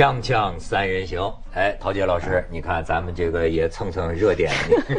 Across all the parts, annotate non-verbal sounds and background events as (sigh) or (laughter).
锵锵三人行，哎，陶杰老师，你看咱们这个也蹭蹭热点，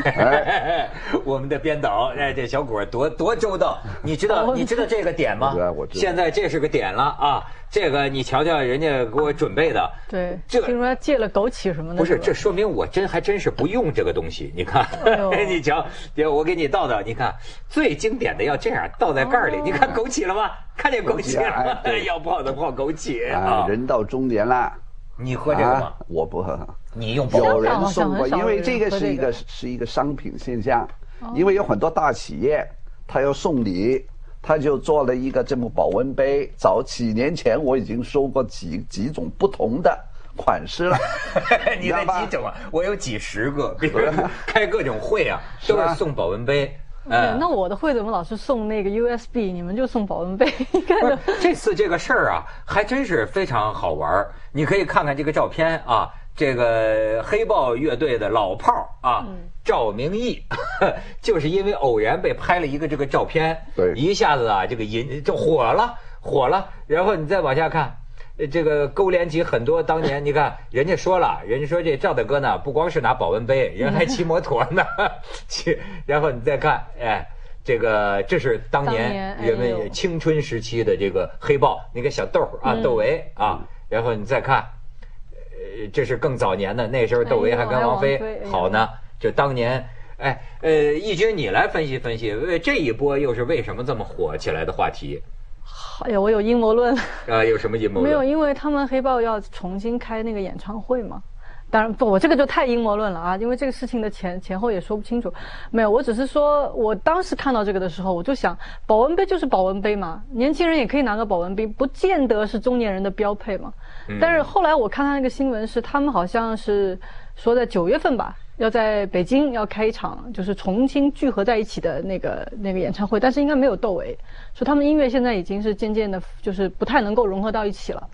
(laughs) (laughs) 我们的编导，哎，这小果多多周到，你知道你知道这个点吗？现在这是个点了啊，这个你瞧瞧人家给我准备的，对，这听说戒了枸杞什么的，不是，这说明我真还真是不用这个东西。你看，哎 (laughs) 你瞧，我给你倒倒，你看。最经典的要这样倒在盖儿里，哦。你看枸杞了吗？看见枸杞了吗？要泡的泡枸杞啊啊，！人到中年了，你喝这个吗啊？我不喝。你用保温有人送过，因为这个是一个这个是一个商品现象，因为有很多大企业，他要送礼，他就做了一个这么保温杯。早几年前我已经收过几几种不同的款式了，(laughs) 你的知道吧几种啊？我有几十个，比如 (laughs) 开各种会啊，都是送保温杯。对，嗯那我的会怎么老是送那个 USB？你们就送保温杯？你看不是这次这个事儿啊，还真是非常好玩儿你可以看看这个照片啊，这个黑豹乐队的老炮儿啊，赵明义，(laughs) 就是因为偶然被拍了一个这个照片，对一下子啊，这个引就火了，火了。然后你再往下看。呃这个勾连起很多当年，你看人家说了，人家说这赵大哥呢，不光是拿保温杯，人还骑摩托呢，(laughs) 骑。然后你再看，哎，这个这是当当年人们青春时期的这个黑豹，那个小豆啊，嗯窦唯啊，然后你再看，呃，这是更早年的，那时候窦唯还跟王菲好呢，就当年。哎，呃，义军，你来分析分析，为这一波又是为什么这么火起来的话题？哎呀，我有阴谋论。啊，有什么阴谋论？没有，因为他们黑豹要重新开那个演唱会嘛。当然不，我这个就太阴谋论了啊，因为这个事情的前前后也说不清楚。没有，我只是说我当时看到这个的时候，我就想，保温杯就是保温杯嘛，年轻人也可以拿个保温杯，不见得是中年人的标配嘛。但是后来我看他那个新闻是，他们好像是说在九月份吧，要在北京要开一场就是重新聚合在一起的那个那个演唱会，但是应该没有窦唯，说他们音乐现在已经是渐渐的，就是不太能够融合到一起了。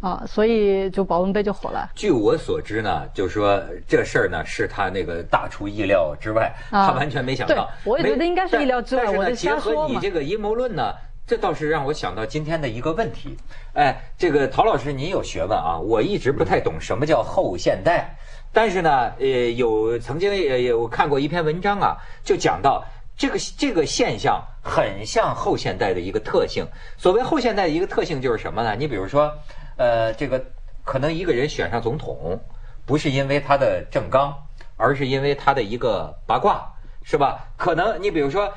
啊，所以就保温杯就火了。据我所知呢，就是说这事儿呢是他那个大出意料之外，啊他完全没想到。对我也觉得应该是意料之外但但是呢，结合你这个阴谋论呢，这倒是让我想到今天的一个问题。哎，这个陶老师，您有学问啊，我一直不太懂什么叫后现代，但是呢，呃，有曾经也有看过一篇文章啊，就讲到。这个这个现象很像后现代的一个特性。所谓后现代的一个特性就是什么呢？你比如说，呃，这个可能一个人选上总统，不是因为他的政纲，而是因为他的一个八卦，是吧？可能你比如说，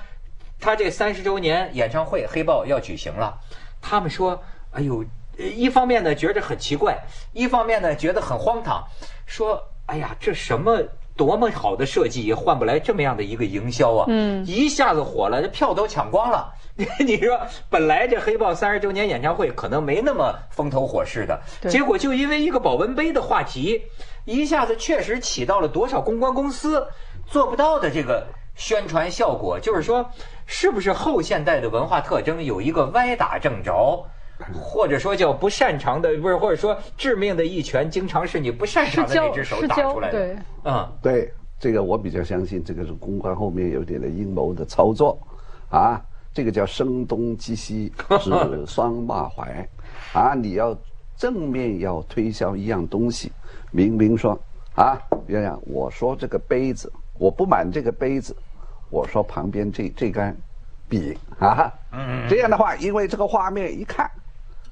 他这三十周年演唱会，黑豹要举行了，他们说，哎呦，一方面呢觉着很奇怪，一方面呢觉得很荒唐，说，哎呀，这什么？多么好的设计也换不来这么样的一个营销啊！嗯一下子火了，这票都抢光了。(laughs) 你说，本来这黑豹三十周年演唱会可能没那么风头火势的，结果就因为一个保温杯的话题，一下子确实起到了多少公关公司做不到的这个宣传效果。就是说，是不是后现代的文化特征有一个歪打正着？(laughs) 或者说叫不擅长的，不是，或者说致命的一拳，经常是你不擅长的那只手打出来的。对，嗯，对这个我比较相信，这个是公关后面有点的阴谋的操作，啊，这个叫声东击西，指桑骂槐，啊，你要正面要推销一样东西，明明说啊，圆圆，我说这个杯子，我不满这个杯子，我说旁边这这杆笔啊，这样的话，因为这个画面一看。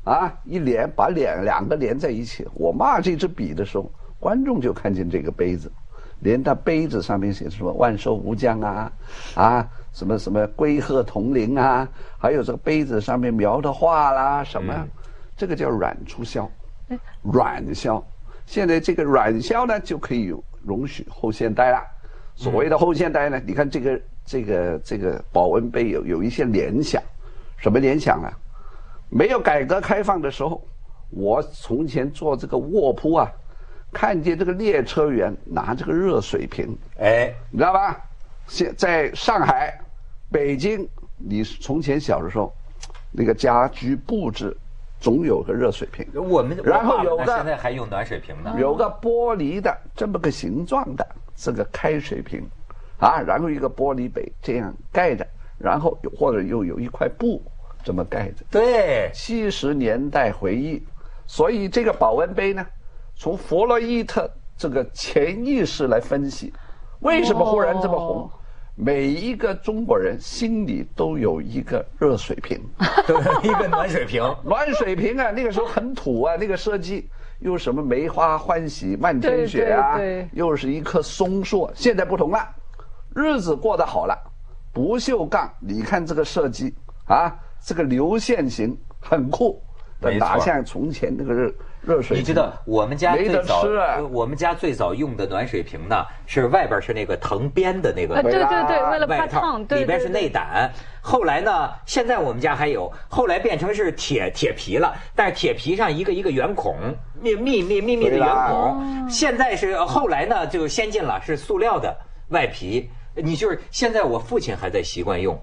啊，一连把脸两个连在一起。我骂这支笔的时候，观众就看见这个杯子，连它杯子上面写什么“万寿无疆”啊，啊，什么什么“龟鹤同林”啊，还有这个杯子上面描的画啦，什么，这个叫软促销，软销。现在这个软销呢，就可以容许后现代了。所谓的后现代呢，你看这个这个这个保温杯有有一些联想，什么联想啊？没有改革开放的时候，我从前坐这个卧铺啊，看见这个列车员拿这个热水瓶，哎，你知道吧？现在上海、北京，你从前小的时候，那个家居布置总有个热水瓶，我们然后有个现在还用暖水瓶呢。有个玻璃的这么个形状的这个开水瓶，啊，然后一个玻璃杯这样盖着，然后有或者又有一块布这么盖着。对，七十年代回忆，所以这个保温杯呢，从弗洛伊特这个潜意识来分析，为什么忽然这么红？哦每一个中国人心里都有一个热水瓶，对，(laughs) 一个暖水瓶。(laughs) 暖水瓶啊，那个时候很土啊，那个设计又什么梅花欢喜漫天雪啊，对对对又是一棵松树，现在不同了，日子过得好了，不锈钢，你看这个设计啊，这个流线型很酷，哪像从前那个热热水瓶？你知道我们家最早啊，我们家最早用的暖水瓶呢，是外边是那个藤编的那个啊，对对对，为了外套怕烫，，对里边是内胆。后来呢，现在我们家还有，后来变成是铁铁皮了，但是铁皮上一个一个圆孔，密密密密密的圆孔。现在是后来呢就先进了，是塑料的外皮。你就是现在我父亲还在习惯用，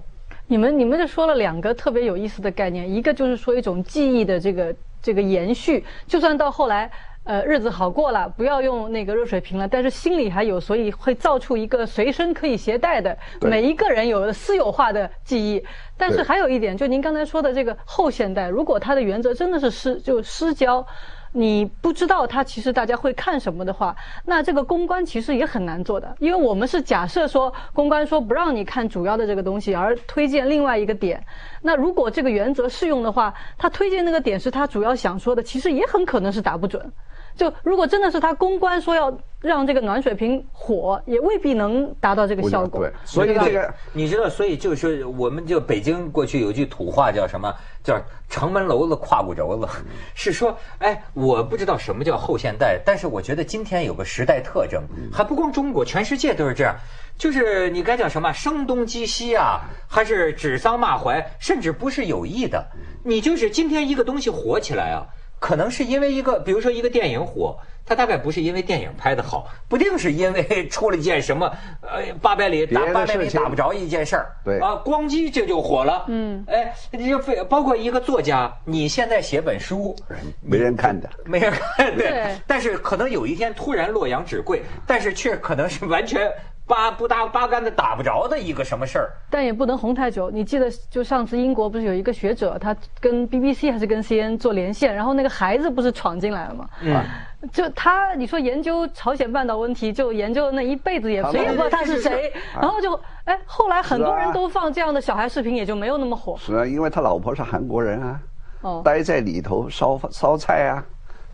你们你们就说了两个特别有意思的概念，一个就是说一种记忆的这个这个延续，就算到后来。呃，日子好过了，不要用那个热水瓶了，但是心里还有，所以会造出一个随身可以携带的，每一个人有私有化的记忆。但是还有一点，就您刚才说的这个后现代，如果它的原则真的是失就失焦，你不知道他其实大家会看什么的话，那这个公关其实也很难做的，因为我们是假设说公关说不让你看主要的这个东西，而推荐另外一个点。那如果这个原则适用的话，他推荐那个点是他主要想说的，其实也很可能是打不准。就如果真的是他公关说要让这个暖水瓶火，也未必能达到这个效果。对，所以这个你知道，所以就是我们就北京过去有句土话叫什么？叫城门楼子胯骨轴子，是说，哎，我不知道什么叫后现代，但是我觉得今天有个时代特征，还不光中国，全世界都是这样。就是你该叫什么声东击西啊，还是指桑骂槐，甚至不是有意的，你就是今天一个东西火起来啊。可能是因为一个，比如说一个电影火，它大概不是因为电影拍的好，不定是因为 (laughs) 出了一件什么，呃，八百里打八百里打不着一件事儿，对啊，光机这就火了，嗯，哎，你就非包括一个作家，你现在写本书，没人看的。没人看，对对，但是可能有一天突然洛阳纸贵，但是却可能是完全八不搭八竿子打不着的一个什么事儿，但也不能红太久。你记得，就上次英国不是有一个学者，他跟 BBC 还是跟 CNN 做连线，然后那个孩子不是闯进来了吗？嗯。就他，你说研究朝鲜半岛问题，就研究那一辈子也好谁也不知道他是谁，然后就哎，后来很多人都放这样的小孩视频，也就没有那么火。是啊，因为他老婆是韩国人啊，哦，待在里头烧烧菜啊，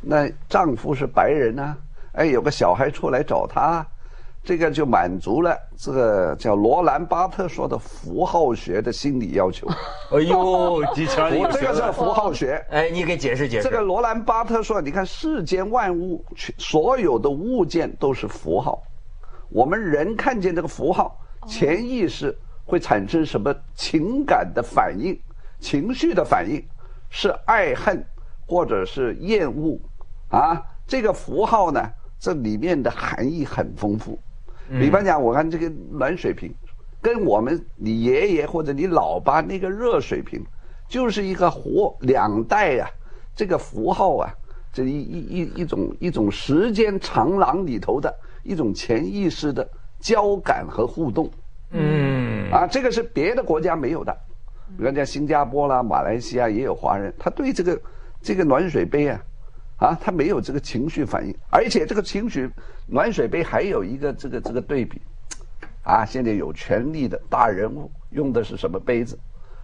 那丈夫是白人啊，哎，有个小孩出来找他，这个就满足了这个叫罗兰巴特说的符号学的心理要求。(laughs) 哎呦，几强我这个是符号学。哎，你给解释解释。这个罗兰巴特说，你看世间万物，所有的物件都是符号。我们人看见这个符号，潜意识会产生什么情感的反应、情绪的反应，是爱恨或者是厌恶啊。这个符号呢，这里面的含义很丰富。比方讲，我看这个暖水瓶，跟我们你爷爷或者你老爸那个热水瓶，就是一个活两代啊、这个符号啊，这一一一一种一种时间长廊里头的一种潜意识的交感和互动。嗯，啊，这个是别的国家没有的。比方讲新加坡啦、马来西亚也有华人，他对这个这个暖水杯啊，啊，他没有这个情绪反应，而且这个情绪暖水杯还有一个这个这个对比，啊，现在有权力的大人物用的是什么杯子？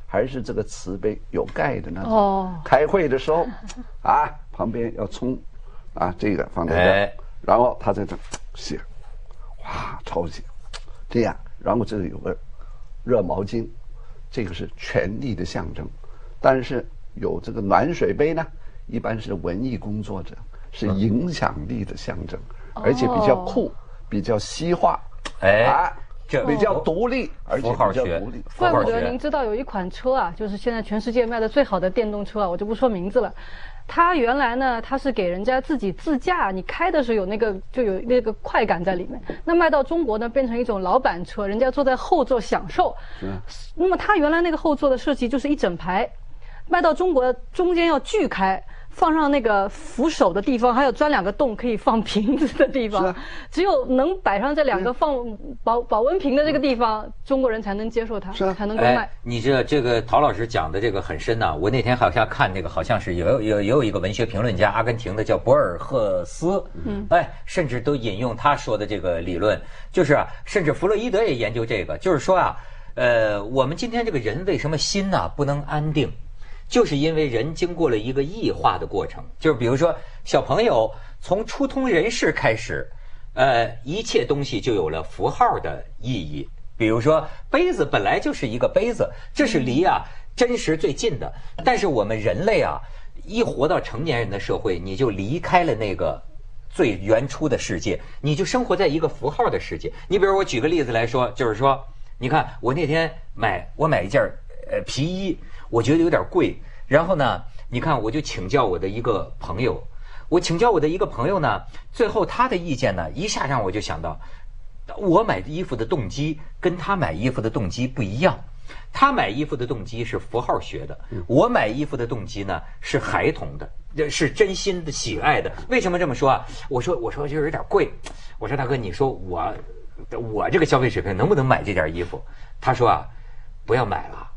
还是这个瓷杯有盖的那种。哦开会的时候，啊，旁边要冲，啊，这个放在这儿，哎然后他在这儿写，哇，抄写，这样，然后这里有个热毛巾，这个是权力的象征。但是有这个暖水杯呢，一般是文艺工作者，是影响力的象征，而且比较酷，比较西化，哎啊，比较独立，而且比较独立。怪不得您知道有一款车啊，就是现在全世界卖的最好的电动车啊，我就不说名字了。它原来呢，它是给人家自己自驾，你开的时候有那个就有那个快感在里面。那卖到中国呢，变成一种老板车，人家坐在后座享受。那么它原来那个后座的设计就是一整排，卖到中国中间要锯开，放上那个扶手的地方，还有钻两个洞可以放瓶子的地方，啊。只有能摆上这两个放保保温瓶的这个地方，中国人才能接受它，是啊。才能购买哎。，你这这个陶老师讲的这个很深呐、我那天好像看那个，好像是有有也有一个文学评论家，阿根廷的叫博尔赫斯，嗯，哎，甚至都引用他说的这个理论，就是啊，甚至弗洛伊德也研究这个，就是说啊，呃，我们今天这个人为什么心呐、不能安定？就是因为人经过了一个异化的过程，就是比如说小朋友从初通人世开始，呃，一切东西就有了符号的意义。比如说杯子本来就是一个杯子，这是离啊真实最近的。但是我们人类啊，一活到成年人的社会，你就离开了那个最原初的世界，你就生活在一个符号的世界。你比如我举个例子来说，就是说，你看我那天买我买一件呃皮衣，我觉得有点贵，然后呢，你看我就请教我的一个朋友，我请教我的一个朋友呢，最后他的意见呢，一下让我就想到，我买衣服的动机跟他买衣服的动机不一样。他买衣服的动机是符号学的，我买衣服的动机呢是孩童的，这是真心的喜爱的。为什么这么说啊？我说我说就是有点贵，我说大哥，你说我我这个消费水平能不能买这件衣服？他说啊，不要买了。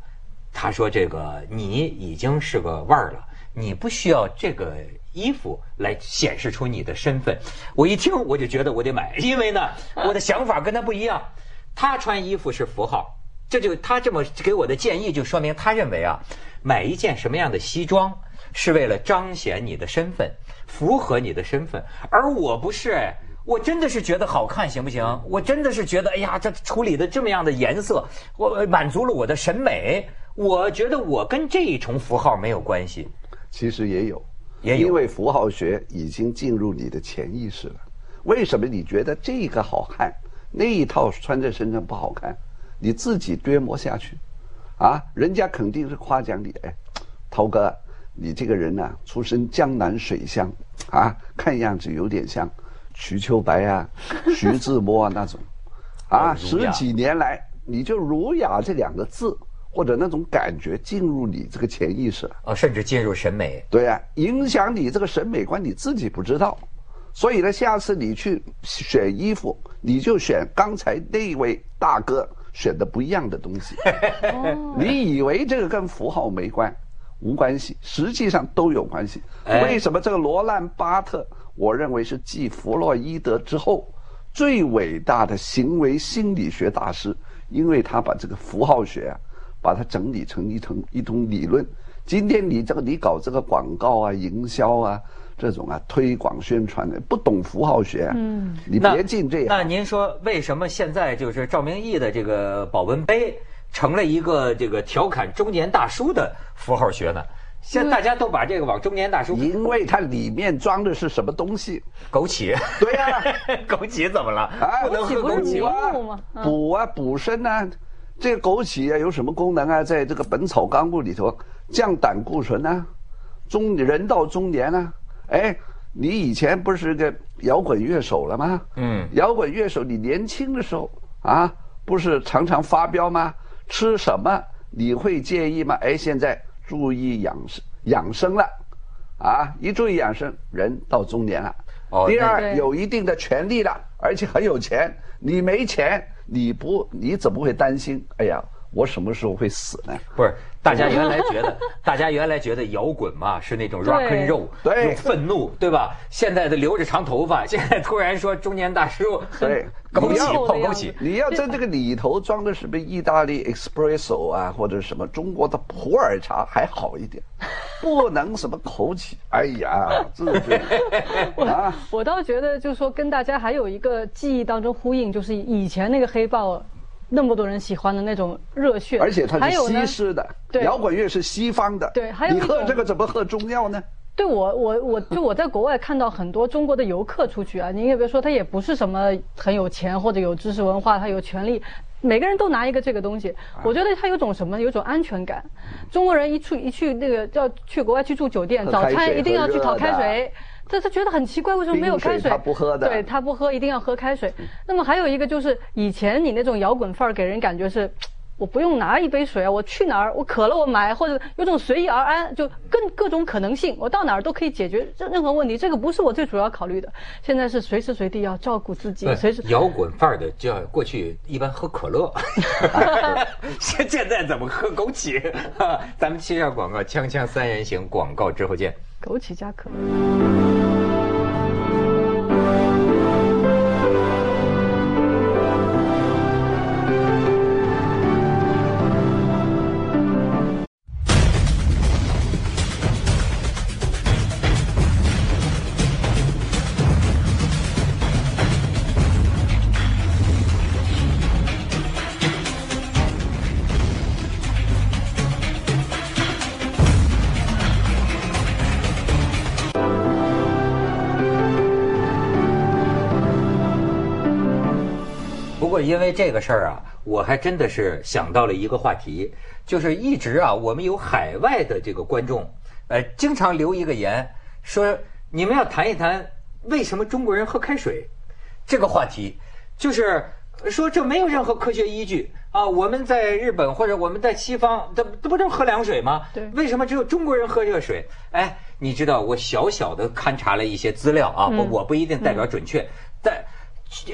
他说这个你已经是个腕儿了，你不需要这个衣服来显示出你的身份。我一听我就觉得我得买，因为呢我的想法跟他不一样。他穿衣服是符号，这就他这么给我的建议，就说明他认为啊，买一件什么样的西装是为了彰显你的身份，符合你的身份，而我不是哎。我真的是觉得好看，行不行？我真的是觉得，哎呀，这处理的这么样的颜色，我满足了我的审美。我觉得我跟这一重符号没有关系。其实也有，也有因为符号学已经进入你的潜意识了。为什么你觉得这个好看，那一套穿在身上不好看？你自己琢磨下去，啊，人家肯定是夸奖你。哎，涛哥，你这个人呢、出身江南水乡，啊，看样子有点像瞿秋白啊、(laughs) 徐志摩啊那种，啊，十几年来你就儒雅这两个字或者那种感觉进入你这个潜意识了。啊，甚至进入审美。对啊，影响你这个审美观，你自己不知道。所以呢，下次你去选衣服，你就选刚才那位大哥选的不一样的东西。你以为这个跟符号没关，无关系，实际上都有关系。哎为什么这个罗兰巴特，我认为是继弗洛伊德之后最伟大的行为心理学大师？因为他把这个符号学啊，把它整理成一通一通理论。今天你这个你搞这个广告啊、营销啊这种啊推广宣传的，不懂符号学、啊，嗯，你别进这那行。您说，为什么现在就是赵明义的这个保温杯成了一个这个调侃中年大叔的符号学呢？现在大家都把这个往中年大叔因为它里面装的是什么东西？枸杞，对呀、(laughs) 枸杞怎么了？啊不能喝枸杞吗？补啊补身啊，这个枸杞啊有什么功能啊？在这个《本草纲目》里头，降胆固醇啊，中人到中年啊，哎，你以前不是个摇滚乐手了吗？嗯摇滚乐手，你年轻的时候啊，不是常常发飙吗？吃什么你会介意吗？哎，现在注意养生养生了，啊，一注意养生，人到中年了。哦第二，有一定的权利了，而且很有钱。你没钱，你不你怎么会担心？哎呀，我什么时候会死呢？不是，大家原来觉得，(laughs) 大家原来觉得摇滚嘛是那种 rock and roll，对。有愤怒，对吧？现在的留着长头发，(laughs) 现在突然说中年大叔，对。枸杞泡枸杞，你要在这个里头装的什么意大利 espresso 啊，或者什么中国的普洱茶还好一点，(laughs) 不能什么枸杞。哎呀，这个啊，我倒觉得，就是说跟大家还有一个记忆当中呼应，就是以前那个黑豹，那么多人喜欢的那种热血，而且它是西式的，对。摇滚乐是西方的，对还有你喝这个怎么喝中药呢？对我，我我就我在国外看到很多中国的游客出去啊，你也别说他也不是什么很有钱或者有知识文化，他有权利，每个人都拿一个这个东西，我觉得他有种什么，有种安全感。中国人一出一去那个要去国外去住酒店，早餐一定要去讨喝热的。开水。这他觉得很奇怪，为什么没有开水？水他不喝的对他不喝，一定要喝开水。那么还有一个就是以前你那种摇滚范儿给人感觉是。我不用拿一杯水啊，我去哪儿我渴了我买，或者有种随遇而安，就更各种可能性，我到哪儿都可以解决任任何问题。这个不是我最主要考虑的。现在是随时随地要照顾自己，随时摇滚范儿的叫过去一般喝可乐，(laughs) 现现在怎么喝枸杞？咱们切下广告，锵锵三人行广告之后见。枸杞加可乐。因为这个事儿啊，我还真的是想到了一个话题，就是一直啊，我们有海外的这个观众，呃，经常留一个言说，你们要谈一谈为什么中国人喝开水这个话题，就是说这没有任何科学依据啊。我们在日本或者我们在西方，这这不都喝凉水吗？对为什么只有中国人喝热水？哎，你知道我小小的勘察了一些资料啊，我我不一定代表准确，但。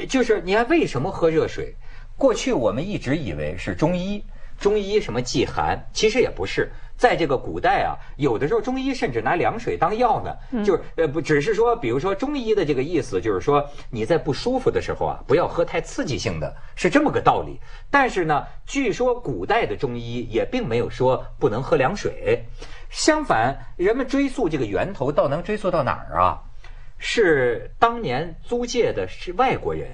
就是你看为什么喝热水？过去我们一直以为是中医，中医什么忌寒，其实也不是。在这个古代啊，有的时候中医甚至拿凉水当药呢，就是呃不只是说，比如说中医的这个意思就是说你在不舒服的时候啊，不要喝太刺激性的，是这么个道理。但是呢，据说古代的中医也并没有说不能喝凉水，相反，人们追溯这个源头，倒能追溯到哪儿啊？是当年租界的是外国人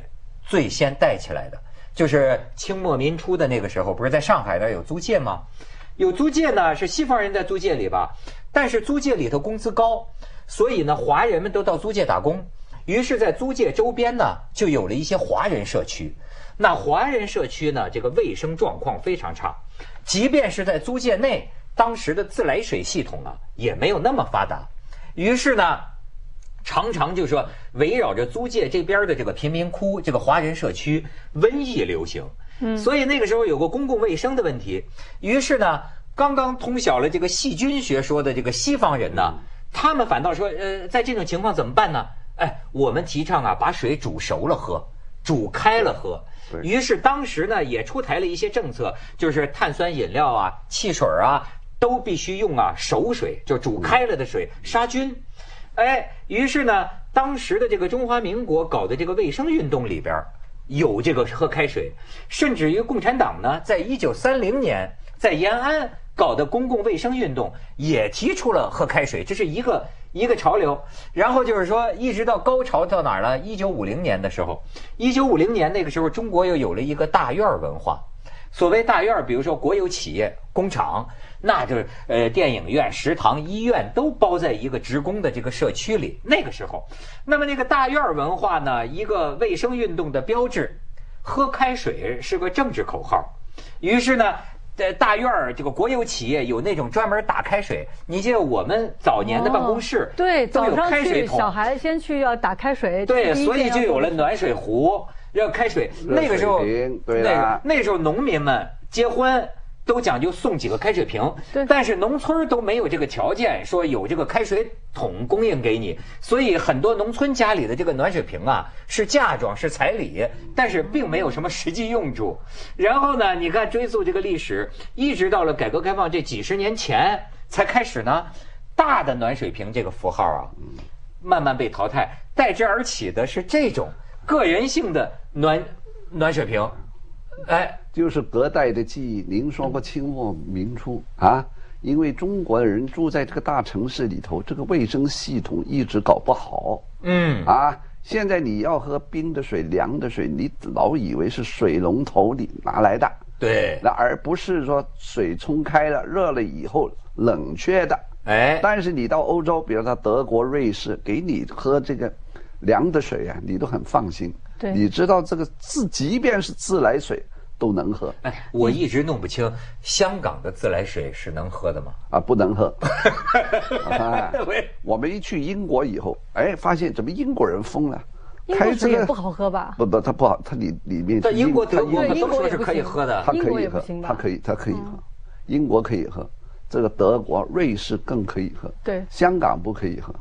最先带起来的，就是清末民初的那个时候，不是在上海那有租界吗？有租界呢，是西方人在租界里吧？但是租界里头工资高，所以呢，华人们都到租界打工。于是，在租界周边呢，就有了一些华人社区。那华人社区呢，这个卫生状况非常差，即便是在租界内，当时的自来水系统啊，也没有那么发达。于是呢。常常就说围绕着租界这边的这个贫民窟，这个华人社区，瘟疫流行。嗯，所以那个时候有个公共卫生的问题。于是呢，刚刚通晓了这个细菌学说的这个西方人呢，他们反倒说，呃，在这种情况怎么办呢？哎，我们提倡啊，把水煮熟了喝，煮开了喝。于是当时呢，也出台了一些政策，就是碳酸饮料啊、汽水啊，都必须用啊熟水，就煮开了的水杀菌。哎，于是呢，当时的这个中华民国搞的这个卫生运动里边，有这个喝开水，甚至于共产党呢，在一九三零年在延安搞的公共卫生运动，也提出了喝开水，这是一个一个潮流。然后就是说，一直到高潮到哪儿了？一九五零年的时候，一九五零年那个时候，中国又有了一个大院文化。所谓大院比如说国有企业、工厂。那就是呃，电影院、食堂、医院都包在一个职工的这个社区里。那个时候，那么那个大院文化呢，一个卫生运动的标志，喝开水是个政治口号。于是呢，在大院这个国有企业有那种专门打开水。你记得我们早年的办公室对，都有开水桶，小孩先去要打开水，对，所以就有了暖水壶，要开水。那个时候，对那那时候农民们结婚。都讲究送几个开水瓶，但是农村都没有这个条件，说有这个开水桶供应给你，所以很多农村家里的这个暖水瓶啊是嫁妆是彩礼，但是并没有什么实际用处。然后呢，你看追溯这个历史，一直到了改革开放这几十年前才开始呢，大的暖水瓶这个符号啊，慢慢被淘汰，代之而起的是这种个人性的暖暖水瓶，哎。就是隔代的记忆。您说过清末明初啊，因为中国人住在这个大城市里头，这个卫生系统一直搞不好。嗯啊，现在你要喝冰的水、凉的水，你老以为是水龙头里拿来的。对，那而不是说水冲开了、热了以后冷却的。哎，但是你到欧洲，比如说德国、瑞士，给你喝这个凉的水啊，你都很放心。对，你知道这个自，即便是自来水。都能喝，哎，我一直弄不清香港的自来水是能喝的吗？啊，不能喝。(laughs) (laughs) 我们一去英国以后，哎，发现怎么英国人疯了？开这个不好喝吧？不不，它不好，它里里面。在英国、德国对英国都说是可以喝的。它可英国以喝也不行，吧它可以，它可以喝。英国可以喝，这个德国、瑞士更可以喝。对香港不可以喝，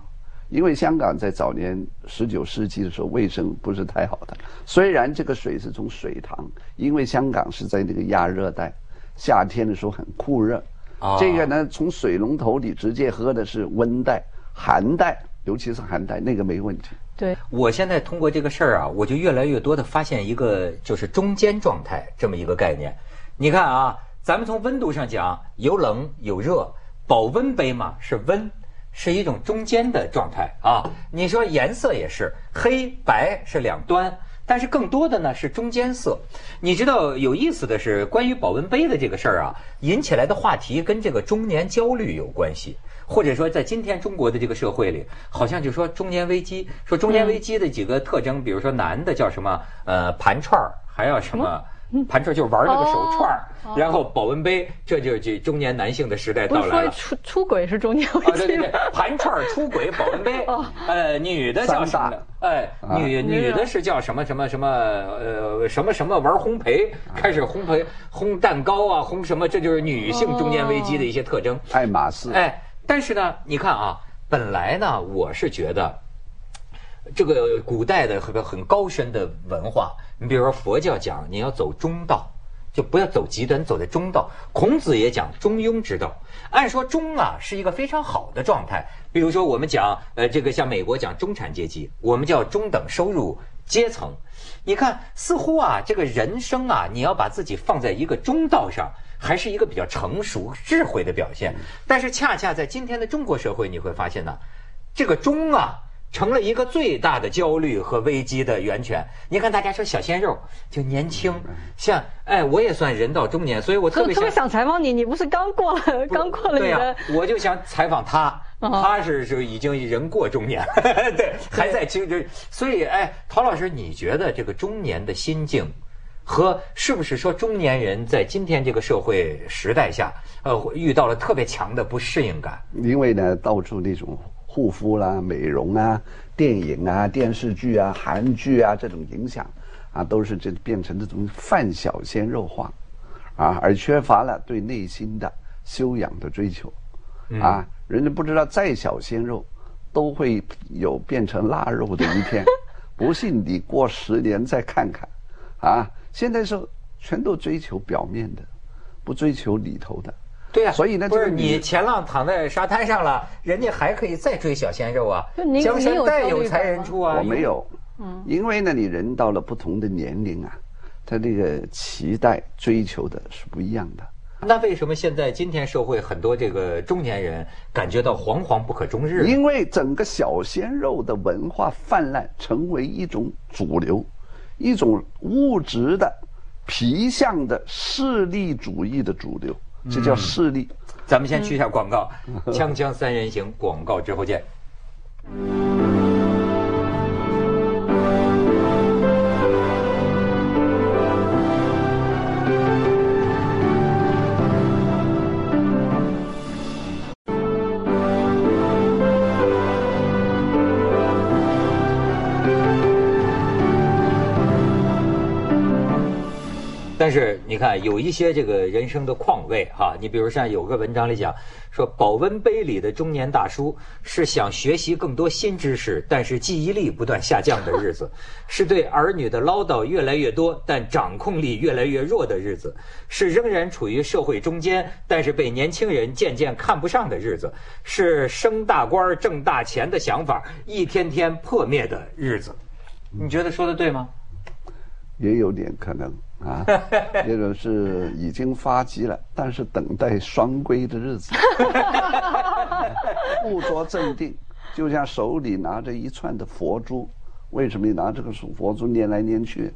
因为香港在早年十九世纪的时候卫生不是太好的。虽然这个水是从水塘，因为香港是在那个亚热带，夏天的时候很酷热。啊这个呢，从水龙头里直接喝的是温带、寒带，尤其是寒带，那个没问题。对，我现在通过这个事儿啊，我就越来越多的发现一个就是中间状态这么一个概念。你看啊，咱们从温度上讲，有冷有热，保温杯嘛是温，是一种中间的状态啊。你说颜色也是黑白是两端。但是更多的呢是中间色，你知道有意思的是，关于保温杯的这个事儿啊，引起来的话题跟这个中年焦虑有关系，或者说在今天中国的这个社会里，好像就说中年危机，说中年危机的几个特征，比如说男的叫什么呃盘串儿，还要什么 (laughs) 盘串就是玩这个手串儿，然后保温杯，这就是这中年男性的时代到来了。出出轨是中年危啊，对对对机？，盘串出轨保温杯，(laughs) 呃，女的叫什么呢？哎，女女的是叫什么什么什么呃什么什么玩烘焙，开始烘焙烘蛋糕啊，烘什么，这就是女性中年危机的一些特征。爱马仕，哎，但是呢，你看啊，本来呢，我是觉得。这个古代的很很高深的文化，你比如说佛教讲你要走中道，就不要走极端，走在中道。孔子也讲中庸之道。按说中啊是一个非常好的状态。比如说我们讲呃这个像美国讲中产阶级，我们叫中等收入阶层。你看，似乎啊这个人生啊，你要把自己放在一个中道上，还是一个比较成熟智慧的表现。但是恰恰在今天的中国社会，你会发现呢，这个中啊。成了一个最大的焦虑和危机的源泉。你看，大家说小鲜肉就年轻，像哎，我也算人到中年，所以我特别特特别想采访你，你不是刚过了刚过了对呀、你的？我就想采访他，(laughs) 哦他是是已经人过中年，(laughs) 对，还在青春。所以，哎，陶老师，你觉得这个中年的心境？和是不是说中年人在今天这个社会时代下，呃，遇到了特别强的不适应感？因为呢，到处那种护肤啦、美容啊、电影啊、电视剧啊、韩剧啊这种影响啊，都是这变成这种泛小鲜肉化，啊，而缺乏了对内心的修养的追求，啊，人家不知道再小鲜肉，都会有变成腊肉的一天，(laughs) 不信你过十年再看看，啊，现在是全都追求表面的，不追求里头的。对呀、所以呢就是你前浪躺在沙滩上了，人家还可以再追小鲜肉啊就您。江山您有代有才人出啊！我没有，嗯，因为呢，你人到了不同的年龄啊，他这个期待追求的是不一样的。那为什么现在今天社会很多这个中年人感觉到惶惶不可终日？因为整个小鲜肉的文化泛滥，成为一种主流，一种物质的、皮相的势利主义的主流，这叫势力。咱们先去一下广告，锵锵三人行广告之后见。你看，有一些这个人生的况味哈，你比如像有个文章里讲说，保温杯里的中年大叔是想学习更多新知识，但是记忆力不断下降的日子；(laughs) 是对儿女的唠叨越来越多，但掌控力越来越弱的日子；是仍然处于社会中间，但是被年轻人渐渐看不上的日子；是升大官挣大钱的想法一天天破灭的日子。你觉得说的对吗？也有点可能啊，(laughs) 这个是已经发迹了，但是等待双规的日子，(laughs) 不着镇定，就像手里拿着一串的佛珠，为什么你拿这个佛珠念来念去，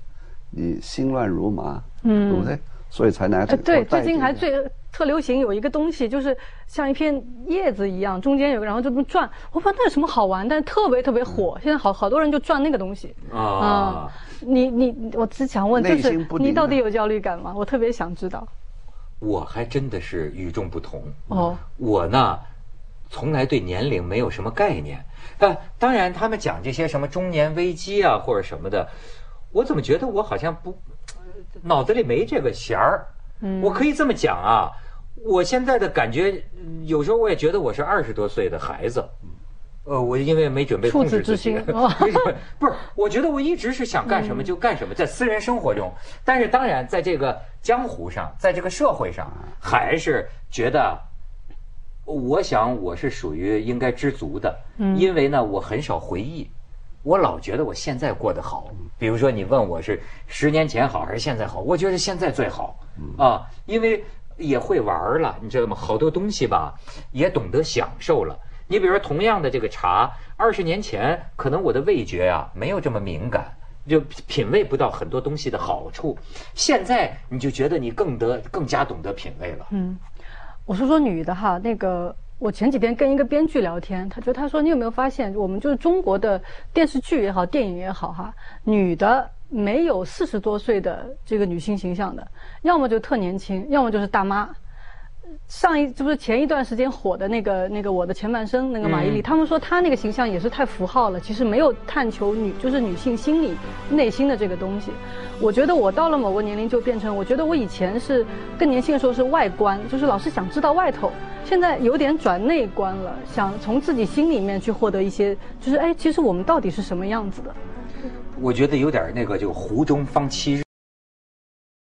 你心乱如麻，嗯，对不对？所以才拿这呃，个。对，最近还最特流行有一个东西，就是像一片叶子一样，中间有个，然后就这么转。我不知道那有什么好玩，但是特别特别火。现在好好多人就转那个东西。啊你你，我只想问，就是你到底有焦虑感吗？我特别想知道。我还真的是与众不同。哦，我呢，从来对年龄没有什么概念。但，当然他们讲这些什么中年危机啊或者什么的，我怎么觉得我好像不脑子里没这个弦儿。嗯，我可以这么讲啊，我现在的感觉有时候我也觉得我是二十多岁的孩子。呃，我因为没准备控制自己，(laughs) 不是，我觉得我一直是想干什么就干什么，在私人生活中，但是当然在这个江湖上，在这个社会上，还是觉得，我想我是属于应该知足的，因为呢，我很少回忆，我老觉得我现在过得好。比如说你问我是十年前好还是现在好，我觉得现在最好啊，因为也会玩了，你知道吗？好多东西吧，也懂得享受了。你比如说，同样的这个茶，二十年前可能我的味觉啊没有这么敏感，就品味不到很多东西的好处。现在你就觉得你更得更加懂得品味了。嗯，我说说女的哈，那个我前几天跟一个编剧聊天，他就他说你有没有发现，我们就是中国的电视剧也好，电影也好哈，女的没有四十多岁的这个女性形象的，要么就特年轻，要么就是大妈。上一这不是前一段时间火的那个那个我的前半生那个马伊琍，他们说她那个形象也是太符号了，其实没有探求女就是女性心理内心的这个东西。我觉得我到了某个年龄就变成，我觉得我以前是更年轻的时候是外观，就是老是想知道外头，现在有点转内观了，想从自己心里面去获得一些，就是哎，其实我们到底是什么样子的？我觉得有点那个就湖中方七日。